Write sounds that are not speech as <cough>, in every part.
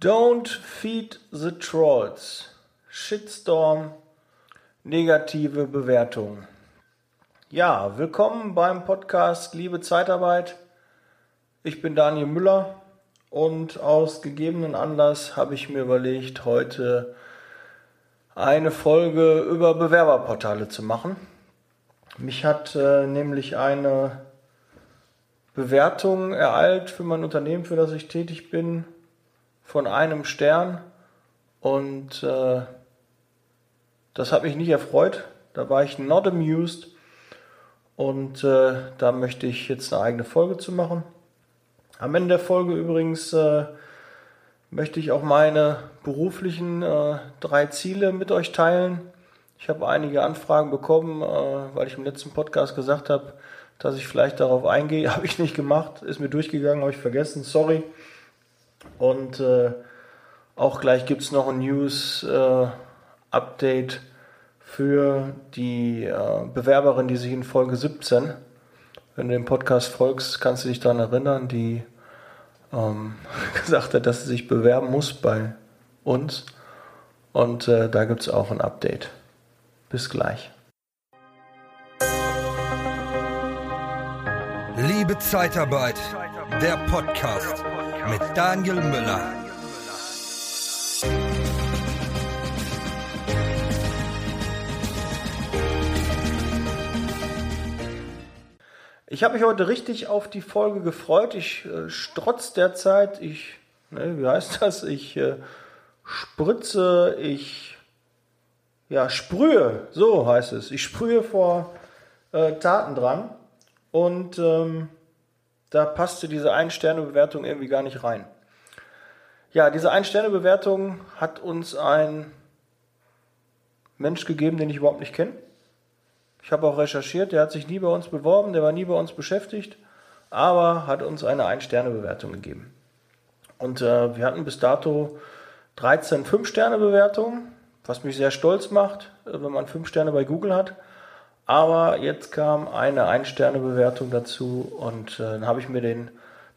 Don't feed the trolls. Shitstorm, negative Bewertungen. Ja, willkommen beim Podcast Liebe Zeitarbeit. Ich bin Daniel Müller und aus gegebenen Anlass habe ich mir überlegt, heute eine Folge über Bewerberportale zu machen. Mich hat äh, nämlich eine Bewertung ereilt für mein Unternehmen, für das ich tätig bin, von einem Stern. Und äh, das hat mich nicht erfreut. Da war ich not amused. Und äh, da möchte ich jetzt eine eigene Folge zu machen. Am Ende der Folge übrigens äh, möchte ich auch meine beruflichen äh, drei Ziele mit euch teilen. Ich habe einige Anfragen bekommen, äh, weil ich im letzten Podcast gesagt habe, dass ich vielleicht darauf eingehe. <laughs> Habe ich nicht gemacht, ist mir durchgegangen, habe ich vergessen, sorry. Und äh, auch gleich gibt es noch ein News-Update für die äh, Bewerberin, die sich in Folge 17, wenn du dem Podcast folgst, kannst du dich daran erinnern, die ähm, <laughs> gesagt hat, dass sie sich bewerben muss bei uns. Und äh, da gibt es auch ein Update. Bis gleich. Liebe Zeitarbeit, der Podcast mit Daniel Müller. Ich habe mich heute richtig auf die Folge gefreut. Ich äh, strotz derzeit, ich, ne, wie heißt das? Ich äh, spritze, ich ja, sprühe, so heißt es. Ich sprühe vor äh, Taten dran. Und ähm, da passte diese Ein-Sterne-Bewertung irgendwie gar nicht rein. Ja, diese Ein-Sterne-Bewertung hat uns ein Mensch gegeben, den ich überhaupt nicht kenne. Ich habe auch recherchiert, der hat sich nie bei uns beworben, der war nie bei uns beschäftigt, aber hat uns eine Ein-Sterne-Bewertung gegeben. Und äh, wir hatten bis dato 13 5-Sterne-Bewertungen, was mich sehr stolz macht, äh, wenn man 5 Sterne bei Google hat. Aber jetzt kam eine Ein-Sterne-Bewertung dazu und äh, dann habe ich mir den,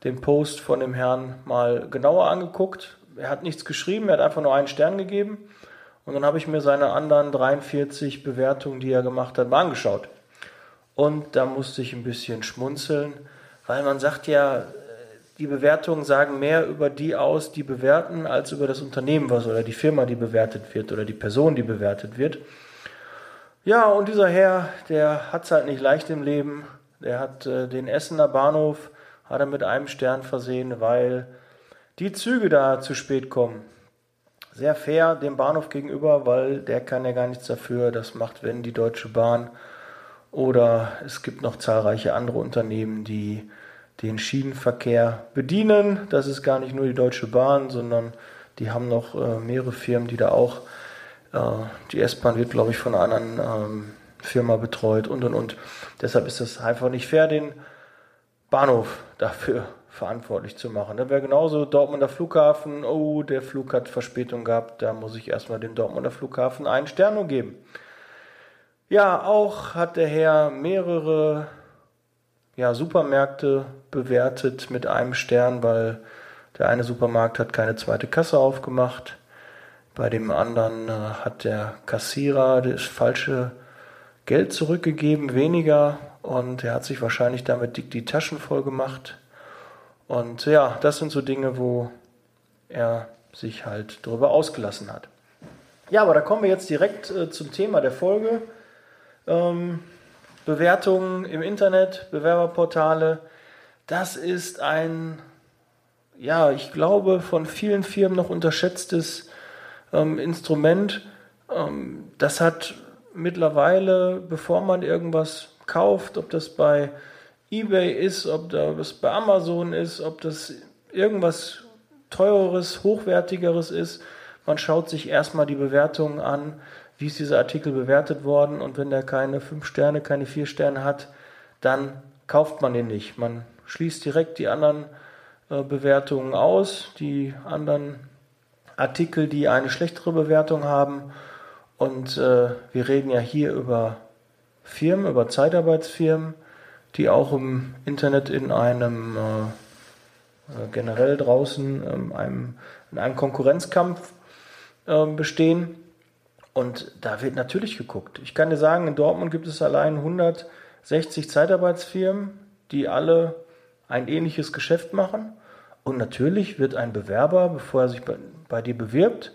den Post von dem Herrn mal genauer angeguckt. Er hat nichts geschrieben, er hat einfach nur einen Stern gegeben. Und dann habe ich mir seine anderen 43 Bewertungen, die er gemacht hat, mal angeschaut. Und da musste ich ein bisschen schmunzeln, weil man sagt ja, die Bewertungen sagen mehr über die aus, die bewerten, als über das Unternehmen was oder die Firma, die bewertet wird oder die Person, die bewertet wird. Ja, und dieser Herr, der hat es halt nicht leicht im Leben. Der hat äh, den Essener Bahnhof hat er mit einem Stern versehen, weil die Züge da zu spät kommen. Sehr fair dem Bahnhof gegenüber, weil der kann ja gar nichts dafür. Das macht, wenn die Deutsche Bahn oder es gibt noch zahlreiche andere Unternehmen, die den Schienenverkehr bedienen. Das ist gar nicht nur die Deutsche Bahn, sondern die haben noch äh, mehrere Firmen, die da auch die S-Bahn wird, glaube ich, von einer anderen ähm, Firma betreut und und und. Deshalb ist es einfach nicht fair, den Bahnhof dafür <laughs> verantwortlich zu machen. Da wäre genauso Dortmunder Flughafen, oh, der Flug hat Verspätung gehabt, da muss ich erstmal dem Dortmunder Flughafen einen Stern geben. Ja, auch hat der Herr mehrere ja, Supermärkte bewertet mit einem Stern, weil der eine Supermarkt hat keine zweite Kasse aufgemacht. Bei dem anderen äh, hat der Kassierer das falsche Geld zurückgegeben, weniger, und er hat sich wahrscheinlich damit dick die Taschen voll gemacht. Und ja, das sind so Dinge, wo er sich halt darüber ausgelassen hat. Ja, aber da kommen wir jetzt direkt äh, zum Thema der Folge. Ähm, Bewertungen im Internet, Bewerberportale. Das ist ein, ja, ich glaube, von vielen Firmen noch unterschätztes ähm, Instrument. Ähm, das hat mittlerweile, bevor man irgendwas kauft, ob das bei eBay ist, ob das bei Amazon ist, ob das irgendwas teureres, hochwertigeres ist, man schaut sich erstmal die Bewertungen an, wie ist dieser Artikel bewertet worden und wenn der keine 5 Sterne, keine 4 Sterne hat, dann kauft man den nicht. Man schließt direkt die anderen äh, Bewertungen aus, die anderen Artikel, die eine schlechtere Bewertung haben. Und äh, wir reden ja hier über Firmen, über Zeitarbeitsfirmen, die auch im Internet in einem äh, äh generell draußen ähm, einem in einem Konkurrenzkampf äh, bestehen. Und da wird natürlich geguckt. Ich kann dir sagen, in Dortmund gibt es allein 160 Zeitarbeitsfirmen, die alle ein ähnliches Geschäft machen. Und natürlich wird ein Bewerber, bevor er sich bei, bei dir bewirbt,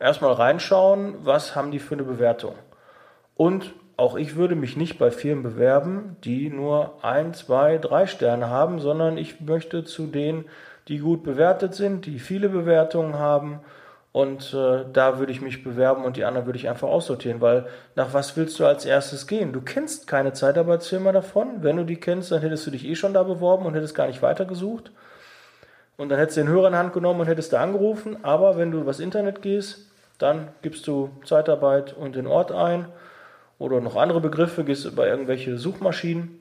erstmal reinschauen, was haben die für eine Bewertung. Und auch ich würde mich nicht bei Firmen bewerben, die nur ein, zwei, drei Sterne haben, sondern ich möchte zu denen, die gut bewertet sind, die viele Bewertungen haben. Und äh, da würde ich mich bewerben und die anderen würde ich einfach aussortieren, weil nach was willst du als erstes gehen? Du kennst keine Zeitarbeitsfirma davon. Wenn du die kennst, dann hättest du dich eh schon da beworben und hättest gar nicht weitergesucht. Und dann hättest du den Hörer in Hand genommen und hättest da angerufen. Aber wenn du übers Internet gehst, dann gibst du Zeitarbeit und den Ort ein oder noch andere Begriffe, gehst über irgendwelche Suchmaschinen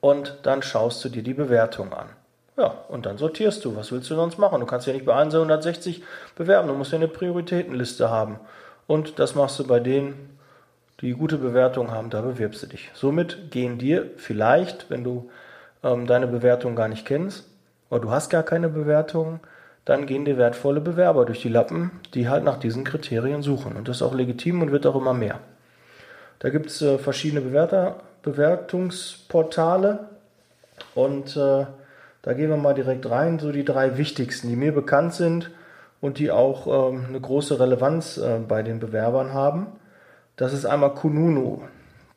und dann schaust du dir die Bewertung an. Ja, und dann sortierst du. Was willst du sonst machen? Du kannst ja nicht bei 160 bewerben, du musst ja eine Prioritätenliste haben. Und das machst du bei denen, die gute Bewertung haben, da bewirbst du dich. Somit gehen dir vielleicht, wenn du ähm, deine Bewertung gar nicht kennst, oder du hast gar keine Bewertung, dann gehen dir wertvolle Bewerber durch die Lappen, die halt nach diesen Kriterien suchen. Und das ist auch legitim und wird auch immer mehr. Da gibt es äh, verschiedene Bewerter, Bewertungsportale und äh, da gehen wir mal direkt rein, so die drei wichtigsten, die mir bekannt sind und die auch ähm, eine große Relevanz äh, bei den Bewerbern haben. Das ist einmal Kununu.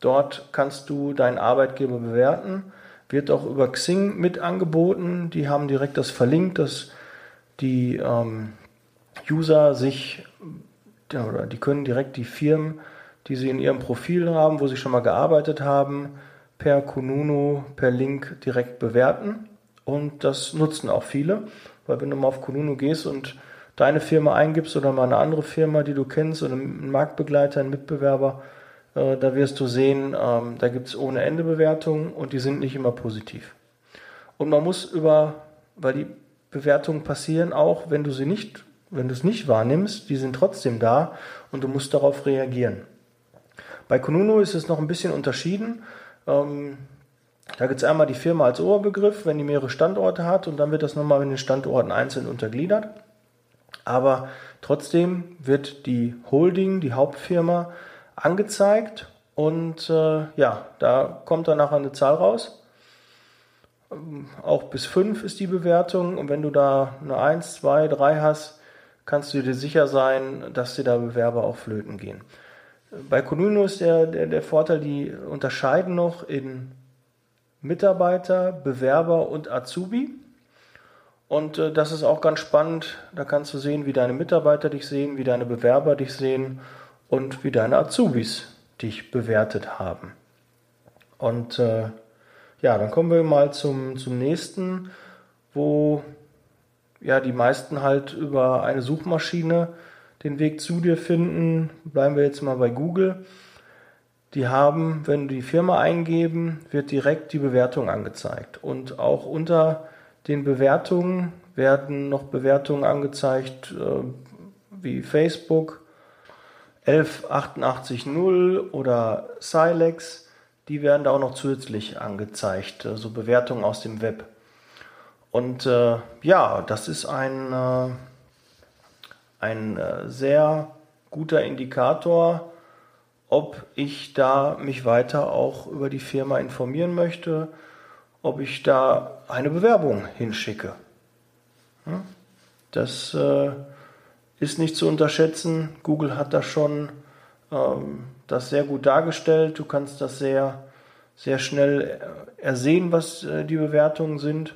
Dort kannst du deinen Arbeitgeber bewerten, wird auch über Xing mit angeboten. Die haben direkt das verlinkt, dass die ähm, User sich oder die können direkt die Firmen die Sie in Ihrem Profil haben, wo Sie schon mal gearbeitet haben, per Kununu, per Link direkt bewerten. Und das nutzen auch viele, weil wenn du mal auf Kununu gehst und deine Firma eingibst oder mal eine andere Firma, die du kennst, oder einen Marktbegleiter, einen Mitbewerber, äh, da wirst du sehen, ähm, da gibt es ohne Ende Bewertungen und die sind nicht immer positiv. Und man muss über, weil die Bewertungen passieren auch, wenn du sie nicht, wenn du es nicht wahrnimmst, die sind trotzdem da und du musst darauf reagieren. Bei Kununu ist es noch ein bisschen unterschieden. Ähm, da gibt es einmal die Firma als Oberbegriff, wenn die mehrere Standorte hat und dann wird das nochmal in den Standorten einzeln untergliedert. Aber trotzdem wird die Holding, die Hauptfirma, angezeigt und äh, ja, da kommt dann nachher eine Zahl raus. Auch bis 5 ist die Bewertung und wenn du da eine 1, 2, 3 hast, kannst du dir sicher sein, dass dir da Bewerber auch flöten gehen. Bei Kununu ist der, der, der Vorteil, die unterscheiden noch in Mitarbeiter, Bewerber und Azubi. Und äh, das ist auch ganz spannend. Da kannst du sehen, wie deine Mitarbeiter dich sehen, wie deine Bewerber dich sehen und wie deine Azubis dich bewertet haben. Und äh, ja, dann kommen wir mal zum, zum nächsten, wo ja die meisten halt über eine Suchmaschine den Weg zu dir finden, bleiben wir jetzt mal bei Google. Die haben, wenn die Firma eingeben, wird direkt die Bewertung angezeigt. Und auch unter den Bewertungen werden noch Bewertungen angezeigt, äh, wie Facebook, 11880 oder Silex. Die werden da auch noch zusätzlich angezeigt, so also Bewertungen aus dem Web. Und äh, ja, das ist ein äh, ein äh, sehr guter Indikator, ob ich da mich weiter auch über die Firma informieren möchte, ob ich da eine Bewerbung hinschicke. Das äh, ist nicht zu unterschätzen. Google hat da schon ähm, das sehr gut dargestellt. Du kannst das sehr, sehr schnell äh, ersehen, was die Bewertungen sind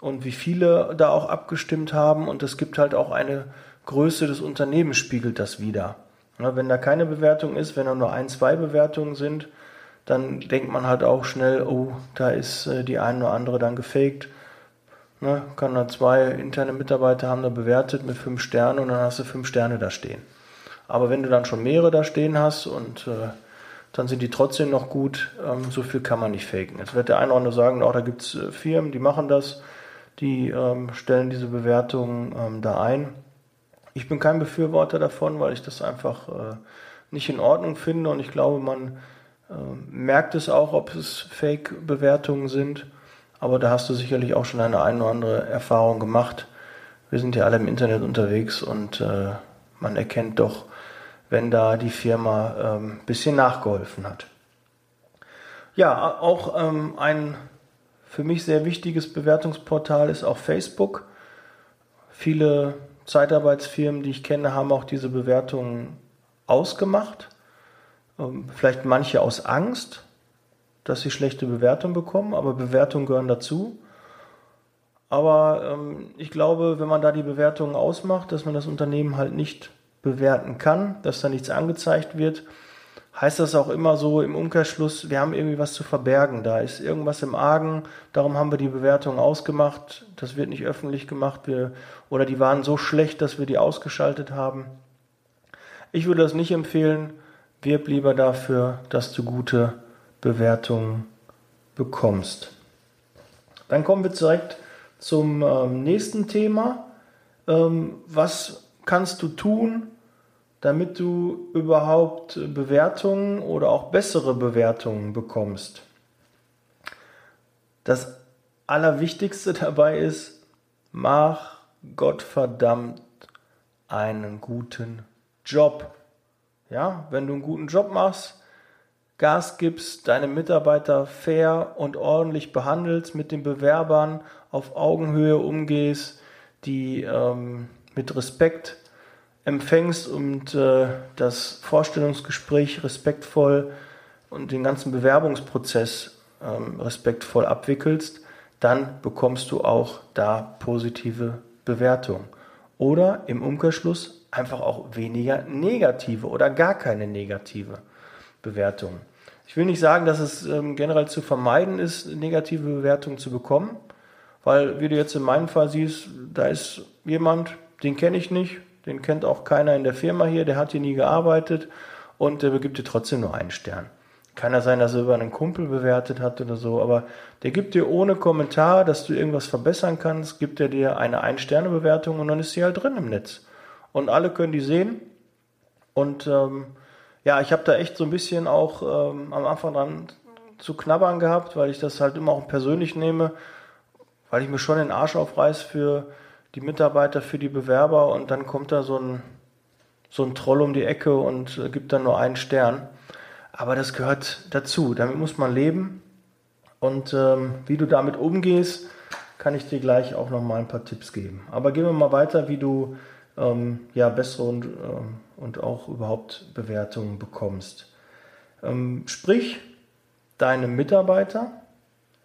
und wie viele da auch abgestimmt haben. Und es gibt halt auch eine Größe des Unternehmens spiegelt das wieder. wenn da keine Bewertung ist, wenn da nur ein, zwei Bewertungen sind, dann denkt man halt auch schnell, oh, da ist äh, die eine oder andere dann gefaked. Ne, kann da zwei interne Mitarbeiter haben da bewertet mit fünf Sternen und dann hast du fünf Sterne da stehen. Aber wenn du dann schon mehrere da stehen hast und äh, dann sind die trotzdem noch gut, ähm, so viel kann man nicht faken. Jetzt wird der eine oder andere sagen, auch da gibt es äh, Firmen, die machen das, die ähm, stellen diese Bewertungen ähm, da ein. Ich bin kein Befürworter davon, weil ich das einfach äh, nicht in Ordnung finde und ich glaube, man äh, merkt es auch, ob es Fake-Bewertungen sind. Aber da hast du sicherlich auch schon eine ein oder andere Erfahrung gemacht. wir sind ja alle im Internet unterwegs und äh, man erkennt doch, wenn da die Firma ein ähm, bisschen nachgeholfen hat. Ja, auch ähm, ein für mich sehr wichtiges Bewertungsportal ist auch Facebook. Viele Zeitarbeitsfirmen, die ich kenne, haben auch diese Bewertungen ausgemacht. Ähm, vielleicht manche aus Angst, dass sie schlechte Bewertungen bekommen, aber Bewertungen gehören dazu. Aber ähm, ich glaube, wenn man da die Bewertungen ausmacht, dass man das Unternehmen halt nicht bewerten kann, dass da nichts angezeigt wird, heißt das auch immer so im Umkehrschluss, wir haben irgendwie was zu verbergen, da ist irgendwas im Argen, darum haben wir die Bewertung ausgemacht, das wird nicht öffentlich gemacht, wir, oder die waren so schlecht, dass wir die ausgeschaltet haben. Ich würde das nicht empfehlen, wirb lieber dafür, dass du gute Bewertungen bekommst. Dann kommen wir direkt zum ähm, nächsten Thema. Ähm, was kannst du tun, damit du überhaupt Bewertungen oder auch bessere Bewertungen bekommst. Das Allerwichtigste <laughs> dabei ist, mach Gottverdammt einen guten Job. Ja, wenn du einen guten Job machst, Gas gibst, deine Mitarbeiter fair und ordentlich behandelst, mit den Bewerbern auf Augenhöhe umgehst, die ähm, mit Respekt empfängst und äh, das Vorstellungsgespräch respektvoll und den ganzen Bewerbungsprozess ähm, respektvoll abwickelst, dann bekommst du auch da positive Bewertungen. Oder im Umkehrschluss einfach auch weniger negative oder gar keine negative Bewertungen. Ich will nicht sagen, dass es ähm, generell zu vermeiden ist, negative Bewertungen zu bekommen, weil, wie du jetzt in meinem Fall siehst, da ist jemand, den kenne ich nicht, den kennt auch keiner in der Firma hier, der hat hier nie gearbeitet und der gibt dir trotzdem nur einen Stern. Kann ja sein, dass er über einen Kumpel bewertet hat oder so, aber der gibt dir ohne Kommentar, dass du irgendwas verbessern kannst, gibt er dir eine Ein-Sterne-Bewertung und dann ist sie halt drin im Netz. Und alle können die sehen. Und ähm, ja, ich habe da echt so ein bisschen auch ähm, am Anfang dran zu knabbern gehabt, weil ich das halt immer auch persönlich nehme, weil ich mir schon den Arsch aufreiß für die Mitarbeiter für die Bewerber und dann kommt da so ein, so ein Troll um die Ecke und äh, gibt dann nur einen Stern. Aber das gehört dazu. Damit muss man leben. Und ähm, wie du damit umgehst, kann ich dir gleich auch noch mal ein paar Tipps geben. Aber gehen wir mal weiter, wie du ähm, ja bessere und, ähm, und auch überhaupt Bewertungen bekommst. Ähm, sprich deine Mitarbeiter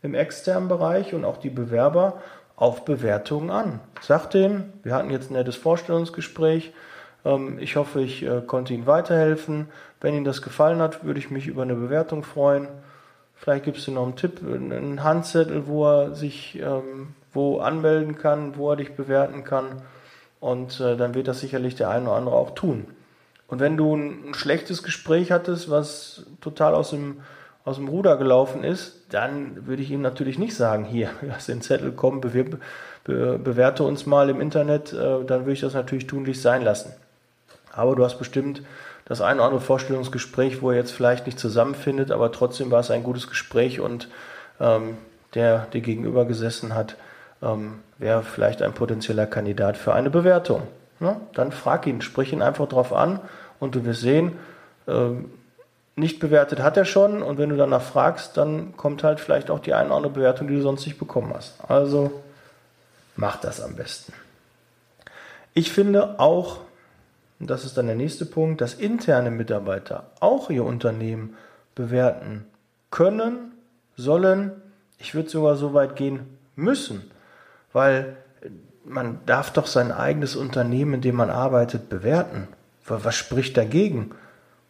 im externen Bereich und auch die Bewerber auf Bewertungen an. Sag denen, wir hatten jetzt ein nettes Vorstellungsgespräch. Ähm, ich hoffe, ich äh, konnte Ihnen weiterhelfen. Wenn Ihnen das gefallen hat, würde ich mich über eine Bewertung freuen. Vielleicht gibt es noch einen Tipp, einen Handzettel, wo er sich ähm, wo anmelden kann, wo er dich bewerten kann. Und äh, dann wird das sicherlich der eine oder andere auch tun. Und wenn du ein, schlechtes Gespräch hattest, was total aus dem aus dem Ruder gelaufen ist, dann würde ich ihm natürlich nicht sagen, hier, <laughs> lass den Zettel kommen, bewirb, be, bewerte uns mal im Internet, äh, dann würde ich das natürlich tunlich sein lassen. Aber du hast bestimmt das ein oder andere Vorstellungsgespräch, wo er jetzt vielleicht nicht zusammenfindet, aber trotzdem war es ein gutes Gespräch und ähm, der, der gegenüber gesessen hat, ähm, wäre vielleicht ein potenzieller Kandidat für eine Bewertung. Ne? Dann frag ihn, sprich ihn einfach drauf an und du wirst sehen, ähm, nicht bewertet hat er schon und wenn du danach fragst, dann kommt halt vielleicht auch die eine oder andere Bewertung, die du sonst nicht bekommen hast. Also mach das am besten. Ich finde auch, und das ist dann der nächste Punkt, dass interne Mitarbeiter auch ihr Unternehmen bewerten können, sollen, ich würde sogar so weit gehen müssen, weil man darf doch sein eigenes Unternehmen, in dem man arbeitet, bewerten. Was spricht dagegen?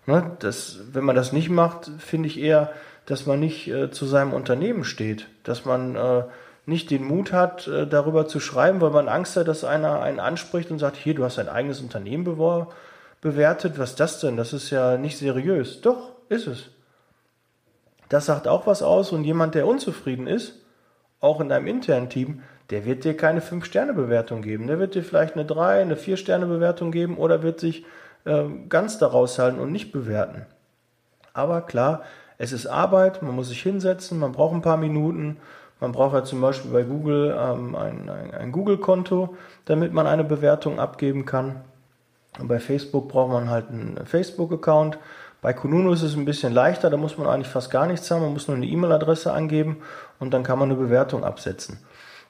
Ne, das, wenn man das nicht macht, finde ich eher, dass man nicht äh, zu seinem Unternehmen steht, dass man äh, nicht den Mut hat, äh, darüber zu schreiben, weil man Angst hat, dass einer einen anspricht und sagt, hier, du hast dein eigenes Unternehmen bewertet, was ist das denn? Das ist ja nicht seriös. Doch, ist es. Das sagt auch was aus und jemand, der unzufrieden ist, auch in deinem internen Team, der wird dir keine 5-Sterne-Bewertung geben. Der wird dir vielleicht eine 3, eine 4-Sterne-Bewertung geben oder wird sich äh, ganz daraus halten und nicht bewerten. Aber klar, es ist Arbeit, man muss sich hinsetzen, man braucht ein paar Minuten, Man braucht ja zum Beispiel bei Google ähm, ein, ein, ein Google-Konto, damit man eine Bewertung abgeben kann. Und bei Facebook braucht man halt einen Facebook-Account. Bei Kununu ist es ein bisschen leichter, da muss man eigentlich fast gar nichts haben, man muss nur eine E-Mail-Adresse angeben und dann kann man eine Bewertung absetzen.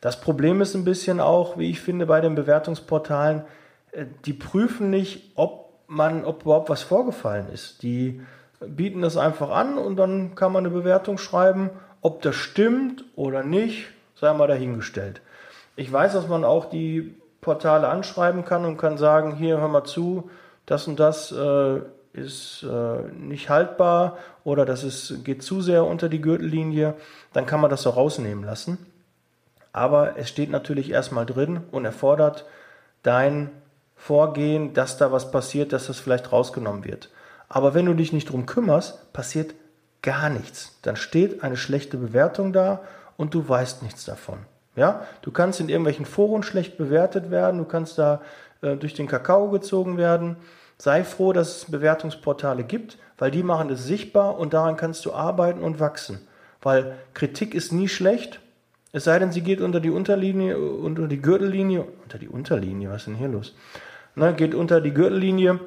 Das Problem ist ein bisschen auch, wie ich finde, bei den Bewertungsportalen, äh, die prüfen nicht, ob man, ob überhaupt was vorgefallen ist. Die bieten das einfach an und dann kann man eine Bewertung schreiben. Ob das stimmt oder nicht, sei mal dahingestellt. Ich weiß, dass man auch die Portale anschreiben kann und kann sagen, hier hör mal zu, das und das äh, ist äh, nicht haltbar oder das ist, geht zu sehr unter die Gürtellinie, dann kann man das so rausnehmen lassen. Aber es steht natürlich erstmal drin und erfordert dein Vorgehen, dass da was passiert, dass das vielleicht rausgenommen wird. Aber wenn du dich nicht drum kümmerst, passiert gar nichts. Dann steht eine schlechte Bewertung da und du weißt nichts davon. Ja, du kannst in irgendwelchen Foren schlecht bewertet werden, du kannst da äh, durch den Kakao gezogen werden. Sei froh, dass es Bewertungsportale gibt, weil die machen es sichtbar und daran kannst du arbeiten und wachsen. Weil Kritik ist nie schlecht, es sei denn, sie geht unter die Unterlinie, unter die Gürtellinie, unter die Unterlinie, was ist denn hier los? Ne, geht unter die Gürtellinie,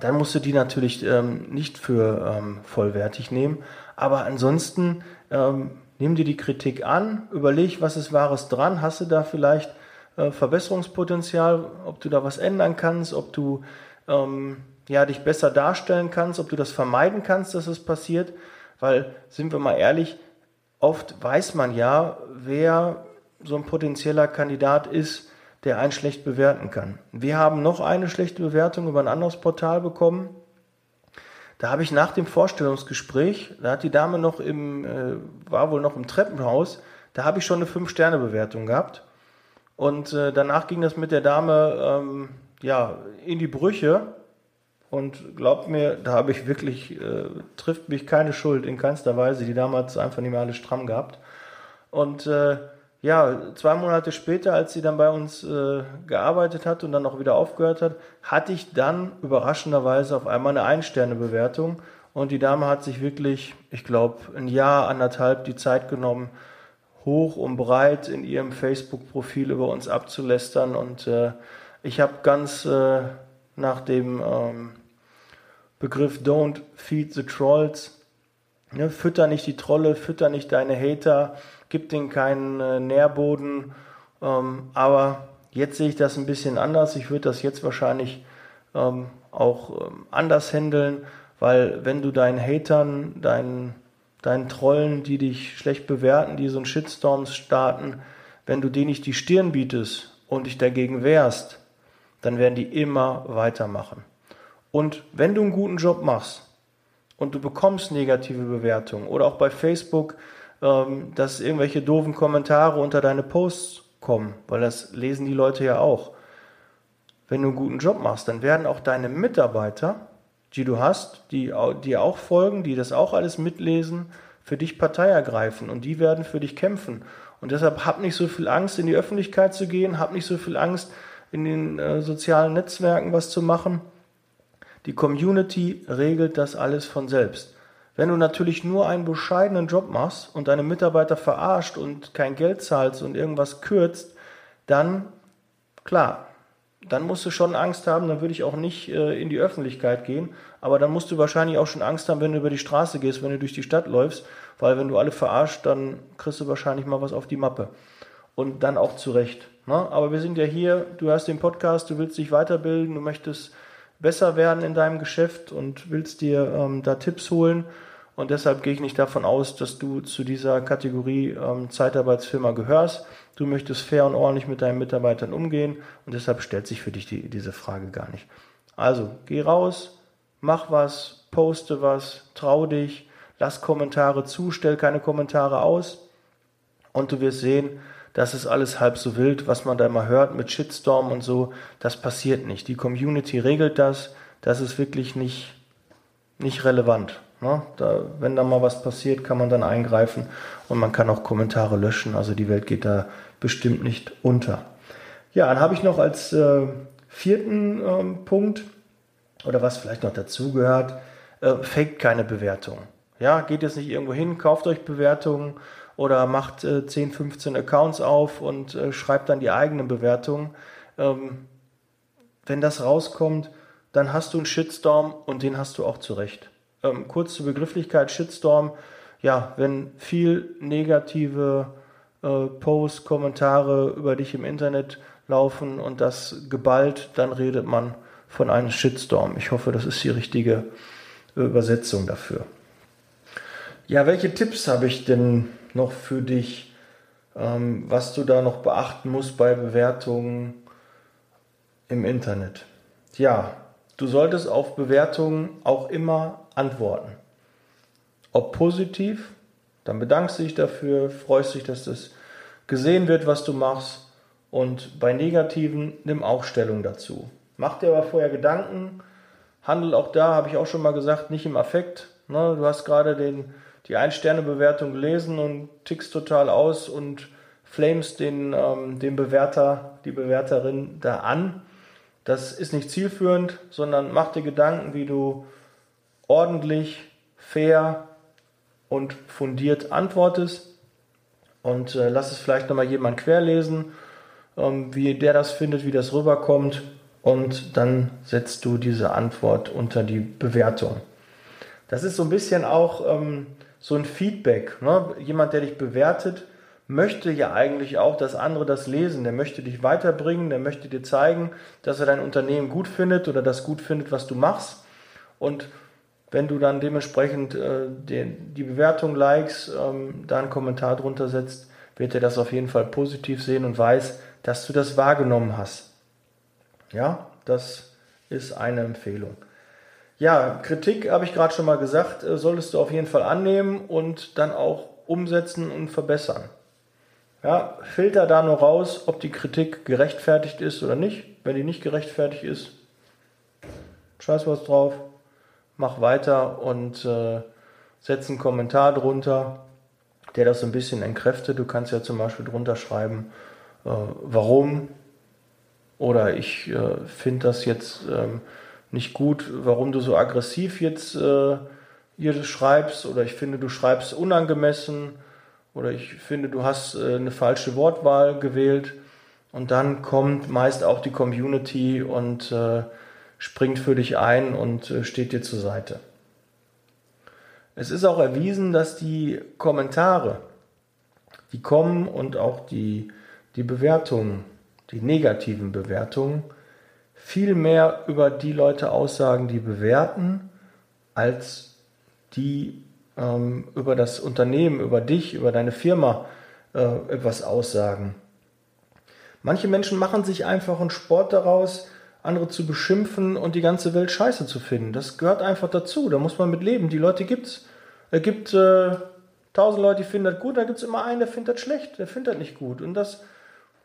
dann musst du die natürlich ähm, nicht für ähm, vollwertig nehmen. Aber ansonsten ähm, nimm dir die Kritik an, überleg, was ist Wahres dran, hast du da vielleicht äh, Verbesserungspotenzial, ob du da was ändern kannst, ob du ähm, ja, dich besser darstellen kannst, ob du das vermeiden kannst, dass es passiert. Weil, sind wir mal ehrlich, oft weiß man ja, wer so ein potenzieller Kandidat ist, der einen schlecht bewerten kann. Wir haben noch eine schlechte Bewertung über ein anderes Portal bekommen. Da habe ich nach dem Vorstellungsgespräch, da hat die Dame noch im, äh, war wohl noch im Treppenhaus, da habe ich schon eine 5-Sterne-Bewertung gehabt. Und äh, danach ging das mit der Dame ähm, ja, in die Brüche. Und glaubt mir, da habe ich wirklich, äh, trifft mich keine Schuld in keinster Weise. Die Dame hat es einfach nicht mehr alles stramm gehabt. Und äh, ja, zwei Monate später, als sie dann bei uns äh, gearbeitet hat und dann auch wieder aufgehört hat, hatte ich dann überraschenderweise auf einmal eine Ein-Sterne-Bewertung. Und die Dame hat sich wirklich, ich glaube, ein Jahr, anderthalb die Zeit genommen, hoch und breit in ihrem Facebook-Profil über uns abzulästern. Und äh, ich habe ganz äh, nach dem ähm, Begriff Don't Feed the Trolls, ne, fütter nicht die Trolle, fütter nicht deine Hater, gibt denen keinen äh, Nährboden. Ähm, aber jetzt sehe ich das ein bisschen anders. Ich würde das jetzt wahrscheinlich ähm, auch ähm, anders handeln, weil wenn du deinen Hatern, deinen, deinen Trollen, die dich schlecht bewerten, die so einen Shitstorm starten, wenn du denen nicht die Stirn bietest und dich dagegen wehrst, dann werden die immer weitermachen. Und wenn du einen guten Job machst und du bekommst negative Bewertungen oder auch bei Facebook ähm, dass irgendwelche doofen Kommentare unter deine Posts kommen, weil das lesen die Leute ja auch. Wenn du einen guten Job machst, dann werden auch deine Mitarbeiter, die du hast, die dir auch folgen, die das auch alles mitlesen, für dich Partei ergreifen und die werden für dich kämpfen. Und deshalb hab nicht so viel Angst, in die Öffentlichkeit zu gehen, hab nicht so viel Angst, in den äh, sozialen Netzwerken was zu machen. Die Community regelt das alles von selbst. Wenn du natürlich nur einen bescheidenen Job machst und deine Mitarbeiter verarscht und kein Geld zahlst und irgendwas kürzt, dann, klar, dann musst du schon Angst haben, dann würde ich auch nicht äh, in die Öffentlichkeit gehen, aber dann musst du wahrscheinlich auch schon Angst haben, wenn du über die Straße gehst, wenn du durch die Stadt läufst, weil wenn du alle verarscht, dann kriegst du wahrscheinlich mal was auf die Mappe. Und dann auch zurecht. Ne? Aber wir sind ja hier, du hast den Podcast, du willst dich weiterbilden, du möchtest besser werden in deinem Geschäft und willst dir ähm, da Tipps holen. Und deshalb gehe ich nicht davon aus, dass du zu dieser Kategorie ähm, Zeitarbeitsfirma gehörst. Du möchtest fair und ordentlich mit deinen Mitarbeitern umgehen und deshalb stellt sich für dich die, diese Frage gar nicht. Also geh raus, mach was, poste was, trau dich, lass Kommentare zu, stell keine Kommentare aus und du wirst sehen, das ist alles halb so wild, was man da immer hört mit Shitstorm und so. Das passiert nicht. Die Community regelt das. Das ist wirklich nicht, nicht relevant. Ne? Da, wenn da mal was passiert, kann man dann eingreifen und man kann auch Kommentare löschen. Also die Welt geht da bestimmt nicht unter. Ja, dann habe ich noch als äh, vierten ähm, Punkt oder was vielleicht noch dazugehört, äh, faked keine Bewertung. Ja, geht jetzt nicht irgendwo hin, kauft euch Bewertungen oder macht äh, 10, 15 Accounts auf und äh, schreibt dann die eigenen Bewertungen. Ähm, wenn das rauskommt, dann hast du einen Shitstorm und den hast du auch zurecht. Ähm, kurz zur Begrifflichkeit Shitstorm. Ja, wenn viel negative äh, Posts, Kommentare über dich im Internet laufen und das geballt, dann redet man von einem Shitstorm. Ich hoffe, das ist die richtige Übersetzung dafür. Ja, welche Tipps habe ich denn noch für dich, ähm, was du da noch beachten musst bei Bewertungen im Internet? Ja, du solltest auf Bewertungen auch immer antworten. Ob positiv, dann bedankst du dich dafür, freust dich, dass das gesehen wird, was du machst. Und bei negativen nimm auch Stellung dazu. Mach dir aber vorher Gedanken. Handel auch da, habe ich auch schon mal gesagt, nicht im Affekt. Ne, du hast gerade den, die Ein-Sterne-Bewertung gelesen und tickst total aus und flamest den, ähm, den Bewerter, die Bewerterin da an. Das ist nicht zielführend, sondern mach dir Gedanken, wie du ordentlich, fair und fundiert antwortest und äh, lass es vielleicht nochmal jemand querlesen, ähm, wie der das findet, wie das rüberkommt und dann setzt du diese Antwort unter die Bewertung. Das ist so ein bisschen auch ähm, so ein Feedback. Ne? Jemand, der dich bewertet, möchte ja eigentlich auch, dass andere das lesen. Der möchte dich weiterbringen, der möchte dir zeigen, dass er dein Unternehmen gut findet oder das gut findet, was du machst. Und wenn du dann dementsprechend äh, den, die Bewertung likes, ähm, da einen Kommentar drunter setzt, wird er das auf jeden Fall positiv sehen und weiß, dass du das wahrgenommen hast. Ja, das ist eine Empfehlung. Ja, Kritik habe ich gerade schon mal gesagt, äh, solltest du auf jeden Fall annehmen und dann auch umsetzen und verbessern. Ja, filter da nur raus, ob die Kritik gerechtfertigt ist oder nicht. Wenn die nicht gerechtfertigt ist, scheiß was drauf, mach weiter und äh, setz einen Kommentar drunter, der das so ein bisschen entkräftet. Du kannst ja zum Beispiel drunter schreiben, äh, warum oder ich äh, finde das jetzt ähm, nicht gut, warum du so aggressiv jetzt äh, hier schreibst oder ich finde, du schreibst unangemessen oder ich finde, du hast äh, eine falsche Wortwahl gewählt und dann kommt meist auch die Community und äh, springt für dich ein und äh, steht dir zur Seite. Es ist auch erwiesen, dass die Kommentare, die kommen und auch die, die Bewertungen, die negativen Bewertungen, viel mehr über die Leute aussagen, die bewerten, als die ähm, über das Unternehmen, über dich, über deine Firma äh, etwas aussagen. Manche Menschen machen sich einfach einen Sport daraus, andere zu beschimpfen und die ganze Welt scheiße zu finden. Das gehört einfach dazu. Da muss man mit leben. Die Leute gibt's. Es gibt äh, tausend Leute, die finden das gut, da gibt es immer einen, der findet das schlecht, der findet das nicht gut. Und das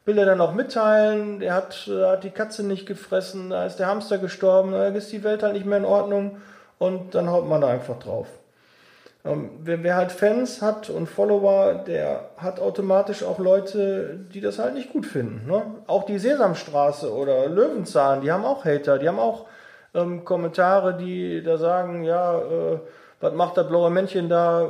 will er dann auch mitteilen. Der hat, äh, hat die Katze nicht gefressen, da ist der Hamster gestorben, da ist die Welt halt nicht mehr in Ordnung und dann haut man da einfach drauf. Ähm, wer, wer, halt Fans hat und Follower, der hat automatisch auch Leute, die das halt nicht gut finden. Ne? Auch die Sesamstraße oder Löwenzahn, die haben auch Hater, die haben auch ähm, Kommentare, die da sagen, ja, äh, was macht das blaue Männchen da, äh,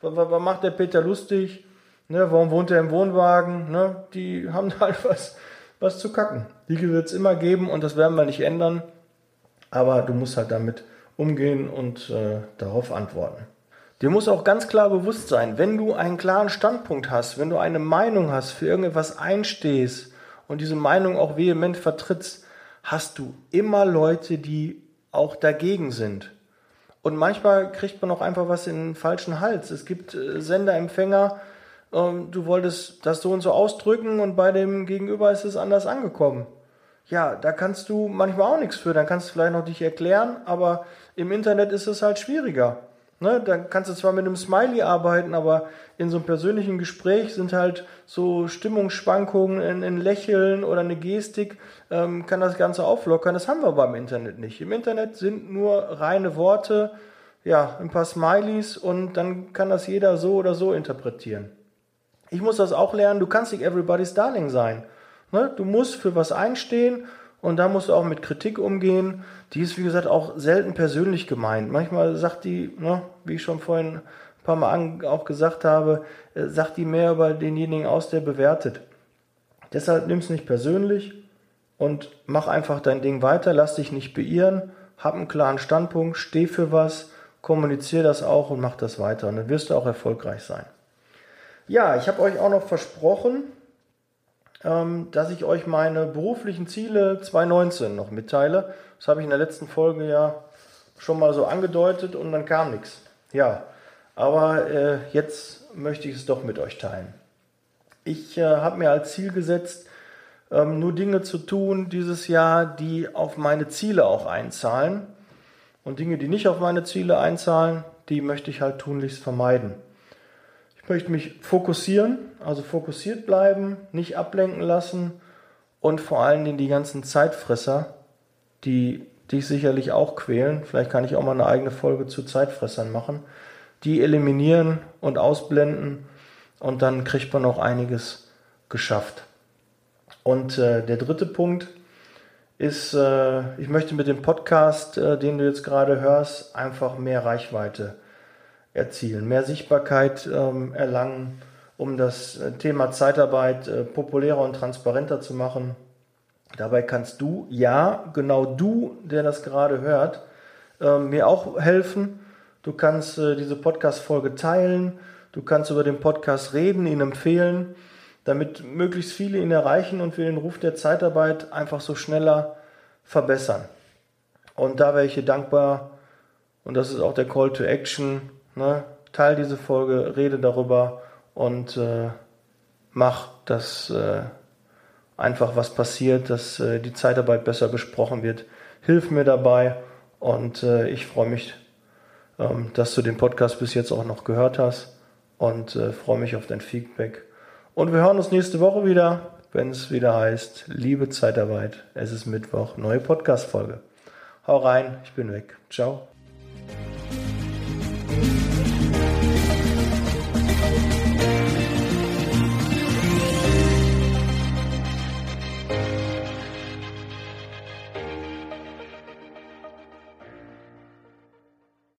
was, was, macht der Peter lustig, ne? warum wohnt er im Wohnwagen, ne? die haben halt was, was zu kacken. Die wird es immer geben und das werden wir nicht ändern, aber du musst halt damit umgehen und äh, darauf antworten. Dir muss auch ganz klar bewusst sein, wenn du einen klaren Standpunkt hast, wenn du eine Meinung hast, für irgendetwas einstehst und diese Meinung auch vehement vertrittst, hast du immer Leute, die auch dagegen sind. Und manchmal kriegt man auch einfach was in den falschen Hals. Es gibt äh, Senderempfänger, du wolltest das so und so ausdrücken und bei dem Gegenüber ist es anders angekommen ja, da kannst du manchmal auch nichts für. Dann kannst du vielleicht noch dich erklären, aber im Internet ist es halt schwieriger. Ne? Dann kannst du zwar mit einem Smiley arbeiten, aber in so einem persönlichen Gespräch sind halt so Stimmungsschwankungen in, in Lächeln oder eine Gestik, ähm, kann das Ganze auflockern. Das haben wir beim Internet nicht. Im Internet sind nur reine Worte, ja, ein paar Smileys und dann kann das jeder so oder so interpretieren. Ich muss das auch lernen, du kannst nicht everybody's darling sein. Ne? Du musst für was einstehen und da musst du auch mit Kritik umgehen. Die ist, wie gesagt, auch selten persönlich gemeint. Manchmal sagt die, ne, wie ich schon vorhin ein paar Mal auch gesagt habe, äh, sagt die mehr über denjenigen aus, der bewertet. Deshalb nimm es nicht persönlich und mach einfach dein Ding weiter, lass dich nicht beirren, hab einen klaren Standpunkt, steh für was, kommuniziere das auch und mach das weiter. Und dann wirst du auch erfolgreich sein. Ja, ich habe euch auch noch versprochen, ähm, dass ich euch meine beruflichen Ziele 2019 noch mitteile. Das habe ich in der letzten Folge ja schon mal so angedeutet und dann kam nichts. Ja, aber äh, jetzt möchte ich es doch mit euch teilen. Ich äh, habe mir als Ziel gesetzt, ähm, nur Dinge zu tun dieses Jahr, die auf meine Ziele auch einzahlen. Und Dinge, die nicht auf meine Ziele einzahlen, die möchte ich halt tunlichst vermeiden. Ich möchte mich fokussieren, also fokussiert bleiben, nicht ablenken lassen und vor allen Dingen die ganzen Zeitfresser, die dich sicherlich auch quälen, vielleicht kann ich auch mal eine eigene Folge zu Zeitfressern machen, die eliminieren und ausblenden und dann kriegt man auch einiges geschafft. Und äh, der dritte Punkt ist, äh, ich möchte mit dem Podcast, äh, den du jetzt gerade hörst, einfach mehr Reichweite erzielen, mehr Sichtbarkeit ähm, erlangen, um das äh, Thema Zeitarbeit äh, populärer und transparenter zu machen. Dabei kannst du, ja, genau du, der das gerade hört, äh, mir auch helfen Du kannst äh, diese Podcast-Folge teilen. Du kannst über den Podcast reden, ihn empfehlen, damit möglichst viele ihn erreichen und wir den Ruf der Zeitarbeit einfach so schneller verbessern. Und da wäre ich dir dankbar, und das ist auch der Call to Action, ne? teil diese Folge, rede darüber und äh, mach, dass äh, einfach was passiert, dass äh, die Zeitarbeit besser besprochen wird. Hilf mir dabei und äh, ich freue mich ähm, dass du den Podcast bis jetzt auch noch gehört hast und äh, freue mich auf dein Feedback. Und wir hören uns nächste Woche wieder, wenn es wieder heißt, liebe Zeitarbeit, es ist Mittwoch, neue Podcast-Folge. Hau rein, ich bin weg. Ciao.